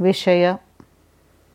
विषय